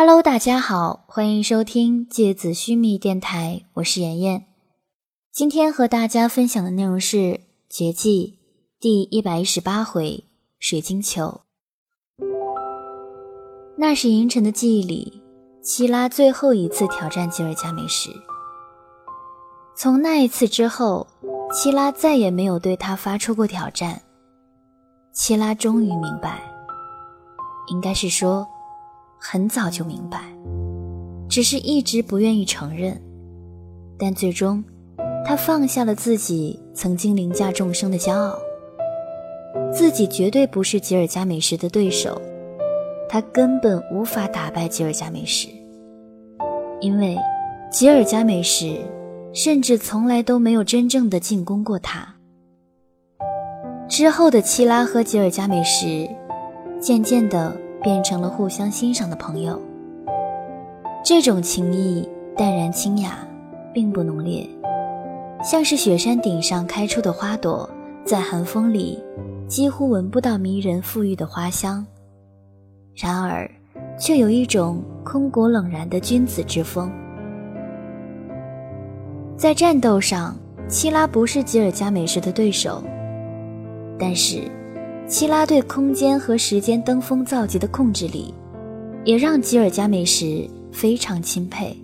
Hello，大家好，欢迎收听《芥子须弥》电台，我是妍妍。今天和大家分享的内容是《绝技》第一百一十八回《水晶球》。那是银尘的记忆里，希拉最后一次挑战吉尔加美什。从那一次之后，希拉再也没有对他发出过挑战。希拉终于明白，应该是说。很早就明白，只是一直不愿意承认。但最终，他放下了自己曾经凌驾众生的骄傲。自己绝对不是吉尔加美什的对手，他根本无法打败吉尔加美什，因为吉尔加美什甚至从来都没有真正的进攻过他。之后的七拉和吉尔加美什，渐渐的。变成了互相欣赏的朋友。这种情谊淡然清雅，并不浓烈，像是雪山顶上开出的花朵，在寒风里几乎闻不到迷人馥郁的花香，然而却有一种空谷冷然的君子之风。在战斗上，七拉不是吉尔加美什的对手，但是。七拉对空间和时间登峰造极的控制力，也让吉尔加美什非常钦佩。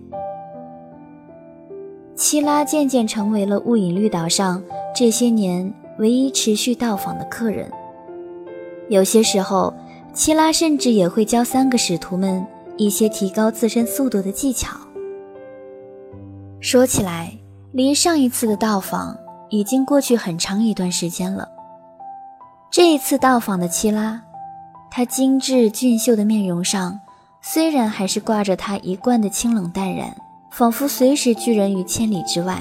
七拉渐渐成为了雾隐绿岛上这些年唯一持续到访的客人。有些时候，七拉甚至也会教三个使徒们一些提高自身速度的技巧。说起来，离上一次的到访已经过去很长一段时间了。这一次到访的七拉，她精致俊秀的面容上，虽然还是挂着她一贯的清冷淡然，仿佛随时拒人于千里之外，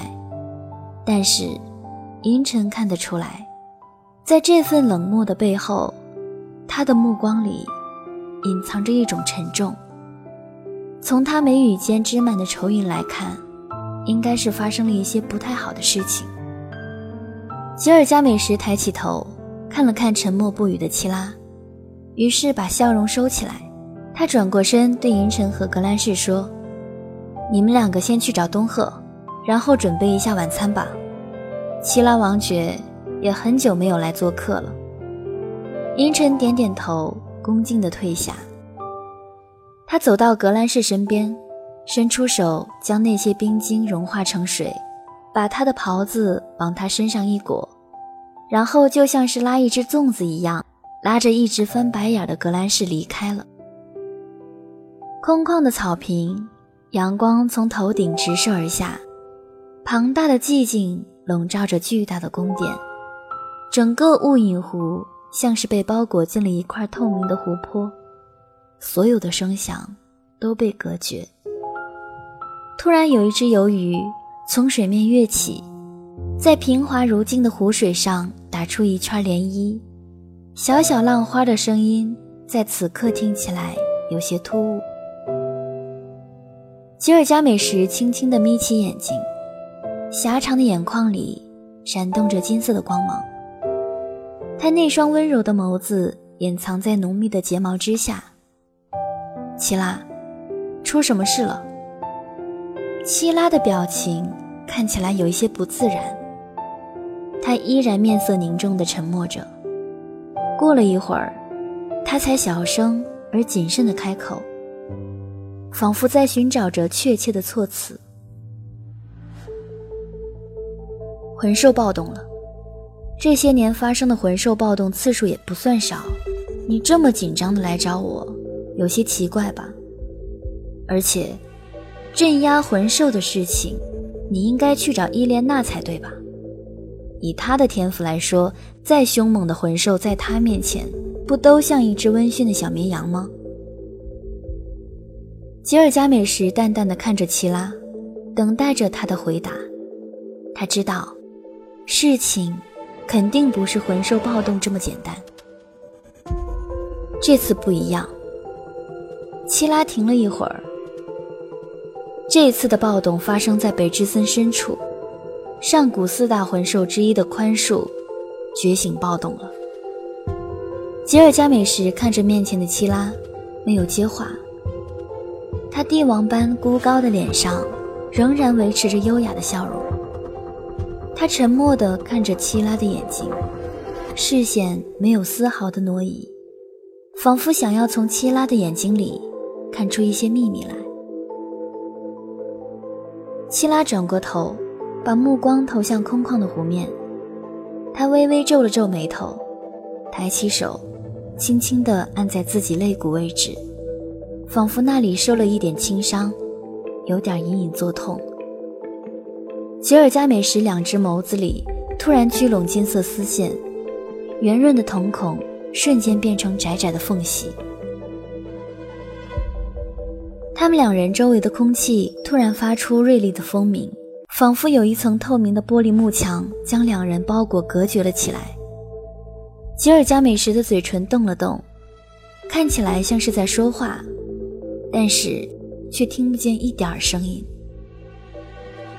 但是，银尘看得出来，在这份冷漠的背后，他的目光里隐藏着一种沉重。从他眉宇间织满的愁云来看，应该是发生了一些不太好的事情。吉尔加美什抬起头。看了看沉默不语的七拉，于是把笑容收起来。他转过身对银尘和格兰仕说：“你们两个先去找东赫，然后准备一下晚餐吧。七拉王爵也很久没有来做客了。”银尘点点头，恭敬地退下。他走到格兰仕身边，伸出手将那些冰晶融化成水，把他的袍子往他身上一裹。然后就像是拉一只粽子一样，拉着一直翻白眼的格兰仕离开了。空旷的草坪，阳光从头顶直射而下，庞大的寂静笼罩着巨大的宫殿，整个雾隐湖像是被包裹进了一块透明的湖泊，所有的声响都被隔绝。突然，有一只游鱼从水面跃起，在平滑如镜的湖水上。打出一圈涟漪，小小浪花的声音在此刻听起来有些突兀。吉尔加美什轻轻地眯起眼睛，狭长的眼眶里闪动着金色的光芒。他那双温柔的眸子掩藏在浓密的睫毛之下。齐拉，出什么事了？七拉的表情看起来有一些不自然。他依然面色凝重地沉默着。过了一会儿，他才小声而谨慎地开口，仿佛在寻找着确切的措辞。魂兽暴动了，这些年发生的魂兽暴动次数也不算少。你这么紧张的来找我，有些奇怪吧？而且，镇压魂兽的事情，你应该去找伊莲娜才对吧？以他的天赋来说，再凶猛的魂兽在他面前，不都像一只温驯的小绵羊吗？吉尔加美什淡淡的看着齐拉，等待着他的回答。他知道，事情肯定不是魂兽暴动这么简单。这次不一样。齐拉停了一会儿。这次的暴动发生在北之森深处。上古四大魂兽之一的宽恕觉醒暴动了。吉尔加美什看着面前的七拉，没有接话。他帝王般孤高的脸上仍然维持着优雅的笑容。他沉默地看着七拉的眼睛，视线没有丝毫的挪移，仿佛想要从七拉的眼睛里看出一些秘密来。七拉转过头，把目光投向空旷的湖面。他微微皱了皱眉头，抬起手，轻轻地按在自己肋骨位置，仿佛那里受了一点轻伤，有点隐隐作痛。吉尔加美什两只眸子里突然聚拢金色丝线，圆润的瞳孔瞬间变成窄窄的缝隙。他们两人周围的空气突然发出锐利的风鸣。仿佛有一层透明的玻璃幕墙将两人包裹隔绝了起来。吉尔加美什的嘴唇动了动，看起来像是在说话，但是却听不见一点声音。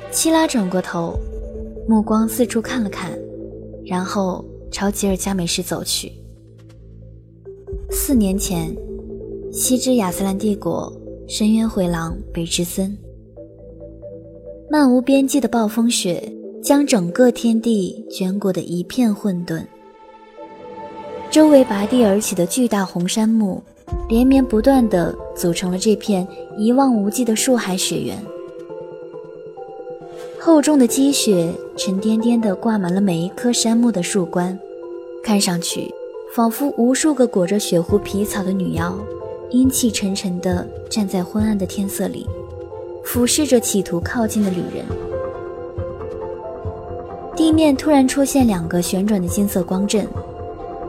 七拉转过头，目光四处看了看，然后朝吉尔加美什走去。四年前，西之亚斯兰帝国深渊回廊北之森。漫无边际的暴风雪将整个天地卷裹得一片混沌，周围拔地而起的巨大红杉木连绵不断地组成了这片一望无际的树海雪原。厚重的积雪沉甸甸地挂满了每一棵杉木的树冠，看上去仿佛无数个裹着雪狐皮草的女妖，阴气沉沉地站在昏暗的天色里。俯视着企图靠近的旅人，地面突然出现两个旋转的金色光阵，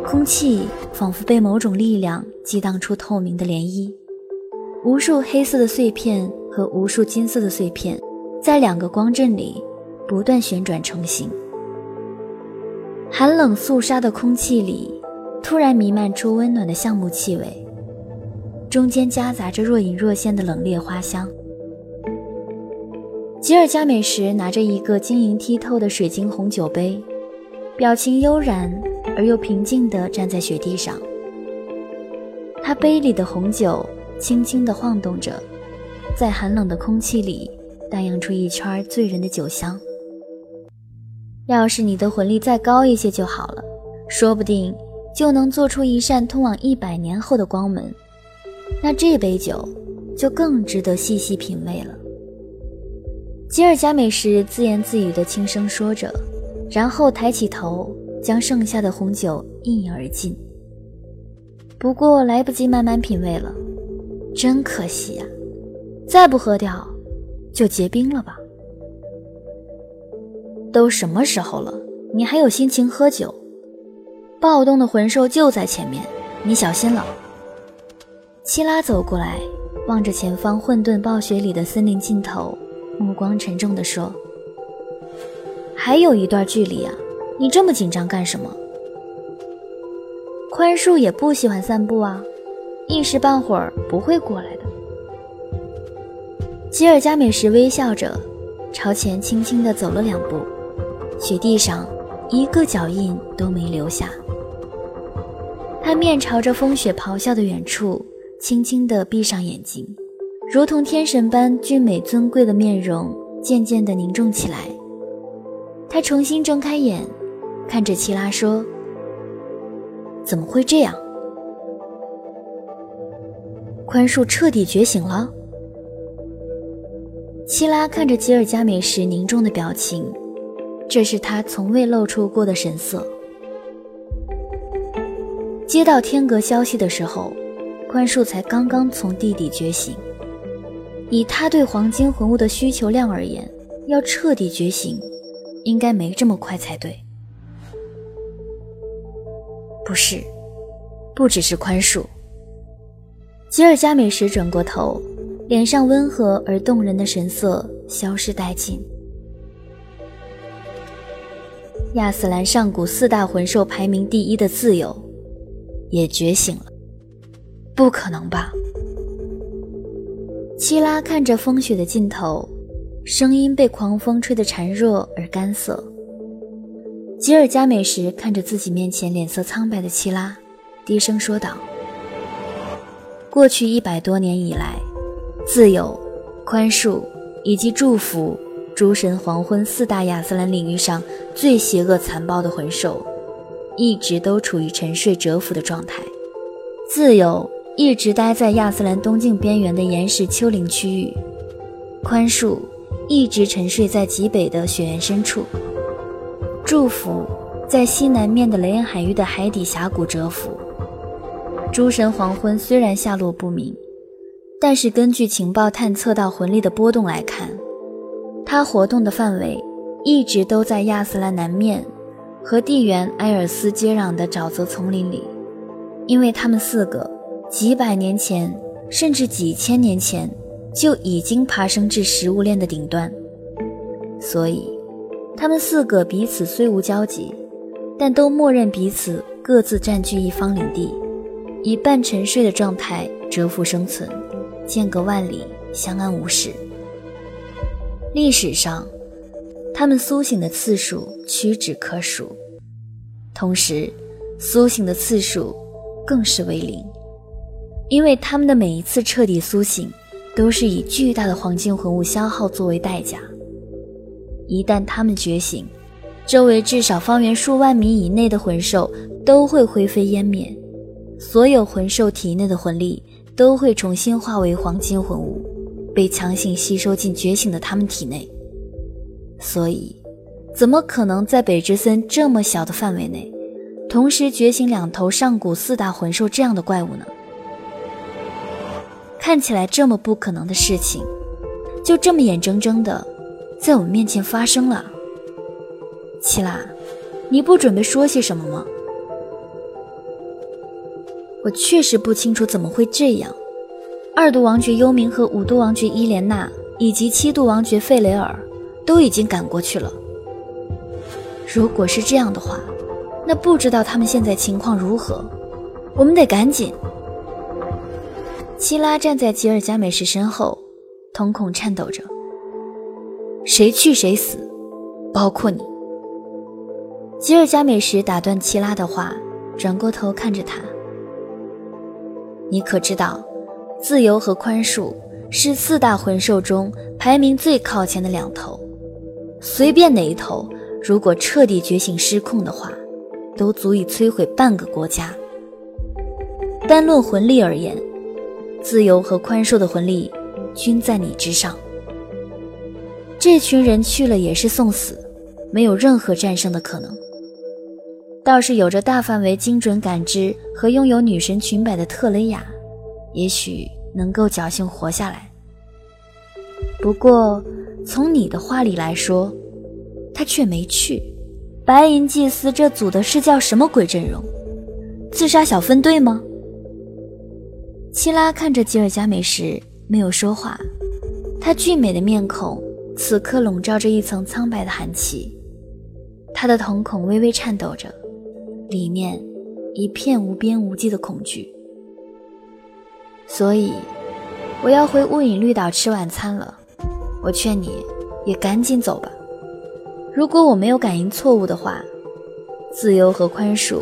空气仿佛被某种力量激荡出透明的涟漪，无数黑色的碎片和无数金色的碎片在两个光阵里不断旋转成型。寒冷肃杀的空气里突然弥漫出温暖的橡木气味，中间夹杂着若隐若现的冷冽花香。吉尔加美什拿着一个晶莹剔透的水晶红酒杯，表情悠然而又平静地站在雪地上。他杯里的红酒轻轻地晃动着，在寒冷的空气里荡漾出一圈醉人的酒香。要是你的魂力再高一些就好了，说不定就能做出一扇通往一百年后的光门，那这杯酒就更值得细细品味了。吉尔加美什自言自语的轻声说着，然后抬起头，将剩下的红酒一饮而尽。不过来不及慢慢品味了，真可惜呀！再不喝掉，就结冰了吧？都什么时候了，你还有心情喝酒？暴动的魂兽就在前面，你小心了。七拉走过来，望着前方混沌暴雪里的森林尽头。目光沉重地说：“还有一段距离啊，你这么紧张干什么？”宽恕也不喜欢散步啊，一时半会儿不会过来的。吉尔加美什微笑着，朝前轻轻地走了两步，雪地上一个脚印都没留下。他面朝着风雪咆哮的远处，轻轻地闭上眼睛。如同天神般俊美尊贵的面容渐渐地凝重起来，他重新睁开眼，看着齐拉说：“怎么会这样？宽恕彻底觉醒了。”齐拉看着吉尔加美什凝重的表情，这是他从未露出过的神色。接到天阁消息的时候，宽恕才刚刚从地底觉醒。以他对黄金魂物的需求量而言，要彻底觉醒，应该没这么快才对。不是，不只是宽恕。吉尔加美什转过头，脸上温和而动人的神色消失殆尽。亚斯兰上古四大魂兽排名第一的自由，也觉醒了？不可能吧？七拉看着风雪的尽头，声音被狂风吹得孱弱而干涩。吉尔加美什看着自己面前脸色苍白的七拉，低声说道：“过去一百多年以来，自由、宽恕以及祝福诸神黄昏四大亚斯兰领域上最邪恶残暴的魂兽，一直都处于沉睡蛰伏的状态。自由一直待在亚斯兰东境边缘的岩石丘陵区域，宽恕一直沉睡在极北的雪原深处，祝福在西南面的雷恩海域的海底峡谷蛰伏。诸神黄昏虽然下落不明，但是根据情报探测到魂力的波动来看，它活动的范围一直都在亚斯兰南面和地缘埃尔斯接壤的沼泽丛林里。因为他们四个几百年前，甚至几千年前就已经爬升至食物链的顶端，所以他们四个彼此虽无交集，但都默认彼此各自占据一方领地。以半沉睡的状态蛰伏生存，间隔万里，相安无事。历史上，他们苏醒的次数屈指可数，同时，苏醒的次数更是为零，因为他们的每一次彻底苏醒，都是以巨大的黄金魂物消耗作为代价。一旦他们觉醒，周围至少方圆数万米以内的魂兽都会灰飞烟灭。所有魂兽体内的魂力都会重新化为黄金魂物，被强行吸收进觉醒的他们体内。所以，怎么可能在北之森这么小的范围内，同时觉醒两头上古四大魂兽这样的怪物呢？看起来这么不可能的事情，就这么眼睁睁的在我们面前发生了。齐拉，你不准备说些什么吗？我确实不清楚怎么会这样。二度王爵幽冥和五度王爵伊莲娜以及七度王爵费雷尔都已经赶过去了。如果是这样的话，那不知道他们现在情况如何？我们得赶紧。七拉站在吉尔加美什身后，瞳孔颤抖着。谁去谁死，包括你。吉尔加美什打断七拉的话，转过头看着他。你可知道，自由和宽恕是四大魂兽中排名最靠前的两头。随便哪一头，如果彻底觉醒失控的话，都足以摧毁半个国家。单论魂力而言，自由和宽恕的魂力均在你之上。这群人去了也是送死，没有任何战胜的可能。倒是有着大范围精准感知和拥有女神裙摆的特雷雅，也许能够侥幸活下来。不过，从你的话里来说，她却没去。白银祭司这组的是叫什么鬼阵容？自杀小分队吗？希拉看着吉尔加美时没有说话，她俊美的面孔此刻笼罩着一层苍白的寒气，她的瞳孔微微颤抖着。里面一片无边无际的恐惧，所以我要回雾隐绿岛吃晚餐了。我劝你也赶紧走吧。如果我没有感应错误的话，自由和宽恕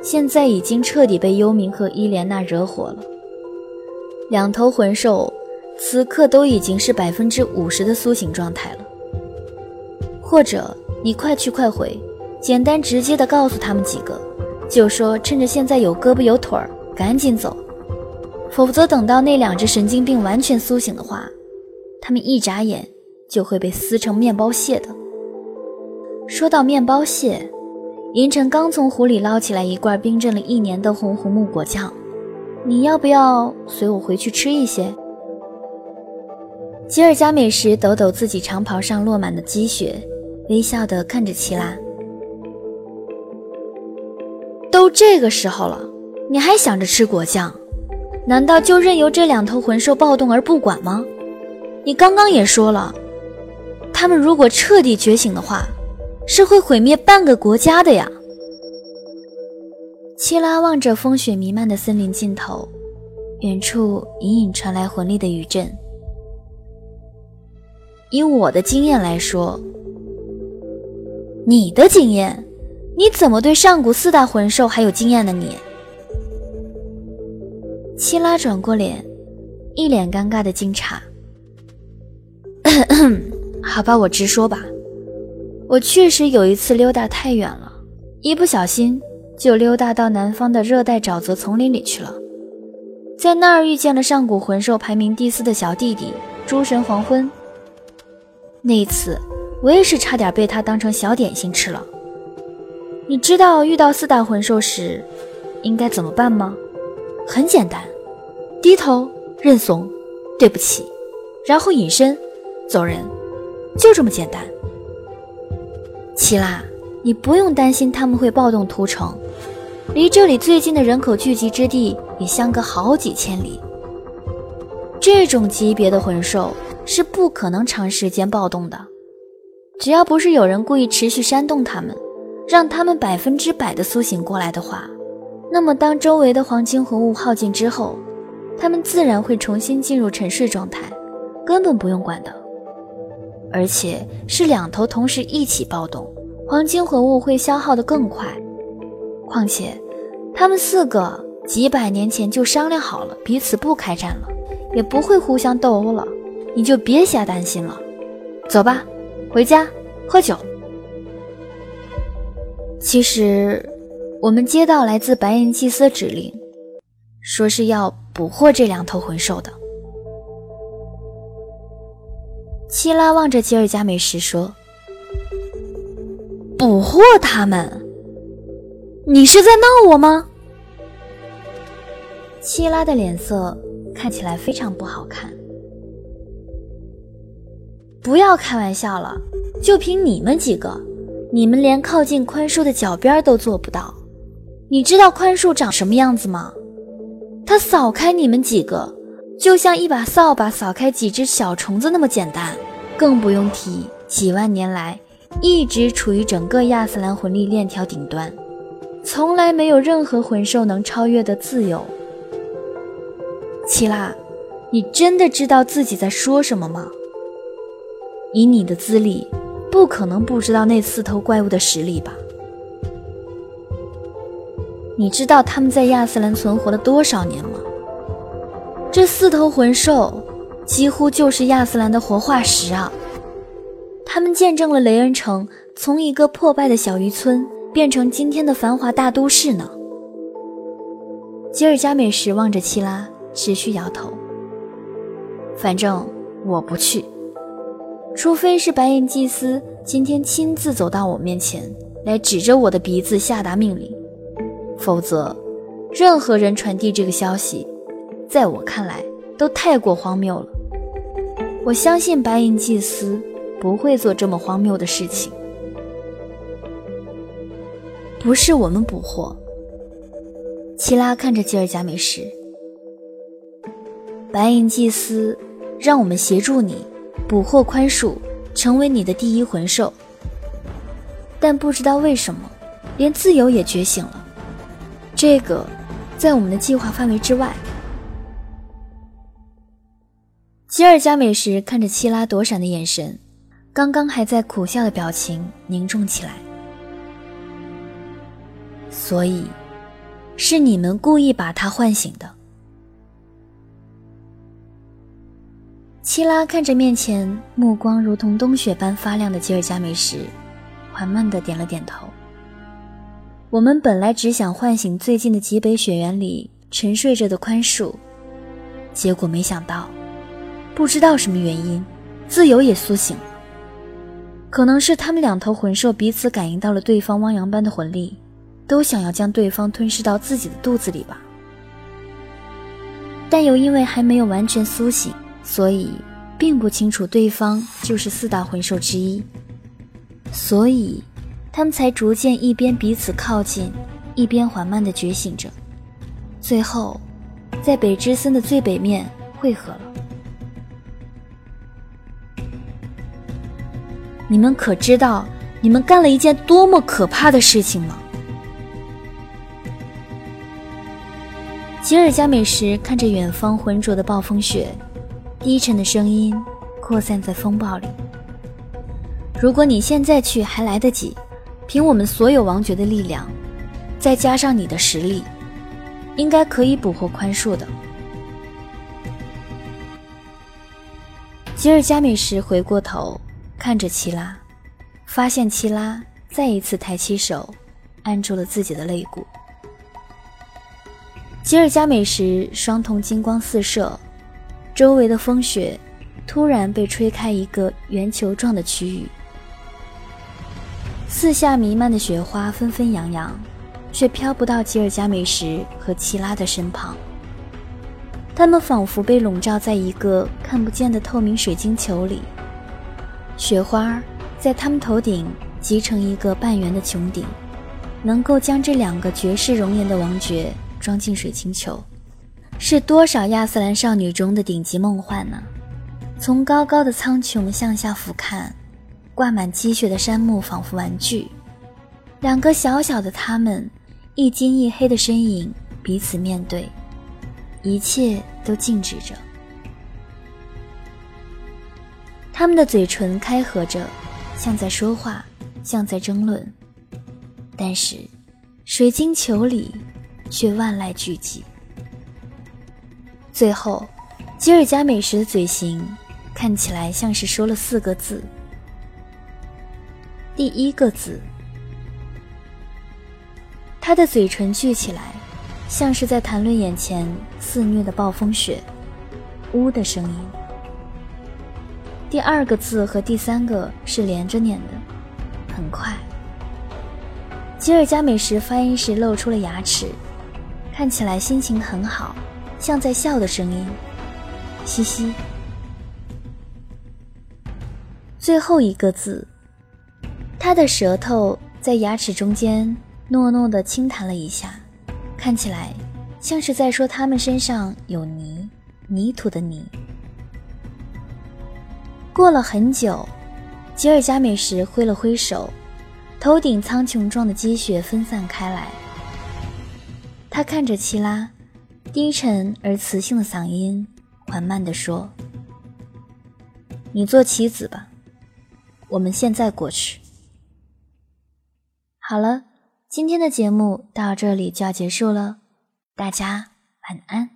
现在已经彻底被幽冥和伊莲娜惹火了。两头魂兽此刻都已经是百分之五十的苏醒状态了。或者你快去快回。简单直接的告诉他们几个，就说趁着现在有胳膊有腿儿，赶紧走，否则等到那两只神经病完全苏醒的话，他们一眨眼就会被撕成面包屑的。说到面包屑，银尘刚从湖里捞起来一罐冰镇了一年的红胡木果酱，你要不要随我回去吃一些？吉尔加美什抖抖自己长袍上落满的积雪，微笑地看着齐拉。都这个时候了，你还想着吃果酱？难道就任由这两头魂兽暴动而不管吗？你刚刚也说了，他们如果彻底觉醒的话，是会毁灭半个国家的呀。七拉望着风雪弥漫的森林尽头，远处隐隐传来魂力的余震。以我的经验来说，你的经验？你怎么对上古四大魂兽还有经验呢？你，七拉转过脸，一脸尴尬的惊诧。好吧，我直说吧，我确实有一次溜达太远了，一不小心就溜达到南方的热带沼泽丛林里去了，在那儿遇见了上古魂兽排名第四的小弟弟诸神黄昏。那一次，我也是差点被他当成小点心吃了。你知道遇到四大魂兽时应该怎么办吗？很简单，低头认怂，对不起，然后隐身走人，就这么简单。齐拉，你不用担心他们会暴动屠城，离这里最近的人口聚集之地也相隔好几千里。这种级别的魂兽。是不可能长时间暴动的，只要不是有人故意持续煽动他们，让他们百分之百的苏醒过来的话，那么当周围的黄金魂物耗尽之后，他们自然会重新进入沉睡状态，根本不用管的。而且是两头同时一起暴动，黄金魂物会消耗的更快。况且，他们四个几百年前就商量好了，彼此不开战了，也不会互相斗殴了。你就别瞎担心了，走吧，回家喝酒。其实，我们接到来自白银祭司指令，说是要捕获这两头魂兽的。希拉望着吉尔加美什说：“捕获他们？你是在闹我吗？”希拉的脸色看起来非常不好看。不要开玩笑了，就凭你们几个，你们连靠近宽恕的脚边都做不到。你知道宽恕长什么样子吗？他扫开你们几个，就像一把扫把扫开几只小虫子那么简单。更不用提几万年来一直处于整个亚斯兰魂力链条顶端，从来没有任何魂兽能超越的自由。齐拉，你真的知道自己在说什么吗？以你的资历，不可能不知道那四头怪物的实力吧？你知道他们在亚斯兰存活了多少年吗？这四头魂兽几乎就是亚斯兰的活化石啊！他们见证了雷恩城从一个破败的小渔村变成今天的繁华大都市呢。吉尔加美什望着七拉，持续摇头。反正我不去。除非是白银祭司今天亲自走到我面前来指着我的鼻子下达命令，否则，任何人传递这个消息，在我看来都太过荒谬了。我相信白银祭司不会做这么荒谬的事情。不是我们捕获。齐拉看着吉尔加美什，白银祭司让我们协助你。捕获宽恕，成为你的第一魂兽。但不知道为什么，连自由也觉醒了。这个，在我们的计划范围之外。吉尔加美什看着齐拉躲闪的眼神，刚刚还在苦笑的表情凝重起来。所以，是你们故意把他唤醒的。七拉看着面前目光如同冬雪般发亮的吉尔加美什，缓慢地点了点头。我们本来只想唤醒最近的极北雪原里沉睡着的宽恕，结果没想到，不知道什么原因，自由也苏醒了。可能是他们两头魂兽彼此感应到了对方汪洋般的魂力，都想要将对方吞噬到自己的肚子里吧。但又因为还没有完全苏醒。所以，并不清楚对方就是四大魂兽之一，所以他们才逐渐一边彼此靠近，一边缓慢地觉醒着，最后，在北之森的最北面汇合了。你们可知道，你们干了一件多么可怕的事情吗？吉尔加美什看着远方浑浊的暴风雪。低沉的声音扩散在风暴里。如果你现在去还来得及，凭我们所有王爵的力量，再加上你的实力，应该可以捕获宽恕的。吉尔加美什回过头看着齐拉，发现齐拉再一次抬起手，按住了自己的肋骨。吉尔加美什双瞳金光四射，周围的风雪突然被吹开一个圆球状的区域，四下弥漫的雪花纷纷扬扬，却飘不到吉尔加美什和齐拉的身旁。他们仿佛被笼罩在一个看不见的透明水晶球里，雪花在他们头顶集成一个半圆的穹顶，能够将这两个绝世容颜的王爵装进水晶球，是多少亚瑟兰少女中的顶级梦幻呢？从高高的苍穹向下俯瞰，挂满积雪的山木仿佛玩具，两个小小的他们，一金一黑的身影彼此面对。一切都静止着，他们的嘴唇开合着，像在说话，像在争论。但是，水晶球里却万籁俱寂。最后，吉尔加美什的嘴型看起来像是说了四个字。第一个字，他的嘴唇聚起来。像是在谈论眼前肆虐的暴风雪，呜的声音。第二个字和第三个是连着念的，很快。吉尔加美什发音时露出了牙齿，看起来心情很好，像在笑的声音，嘻嘻。最后一个字，他的舌头在牙齿中间糯糯的轻弹了一下。看起来像是在说他们身上有泥，泥土的泥。过了很久，吉尔加美什挥了挥手，头顶苍穹状的积雪分散开来。他看着齐拉，低沉而磁性的嗓音缓慢地说：“你做棋子吧，我们现在过去。”好了。今天的节目到这里就要结束了，大家晚安。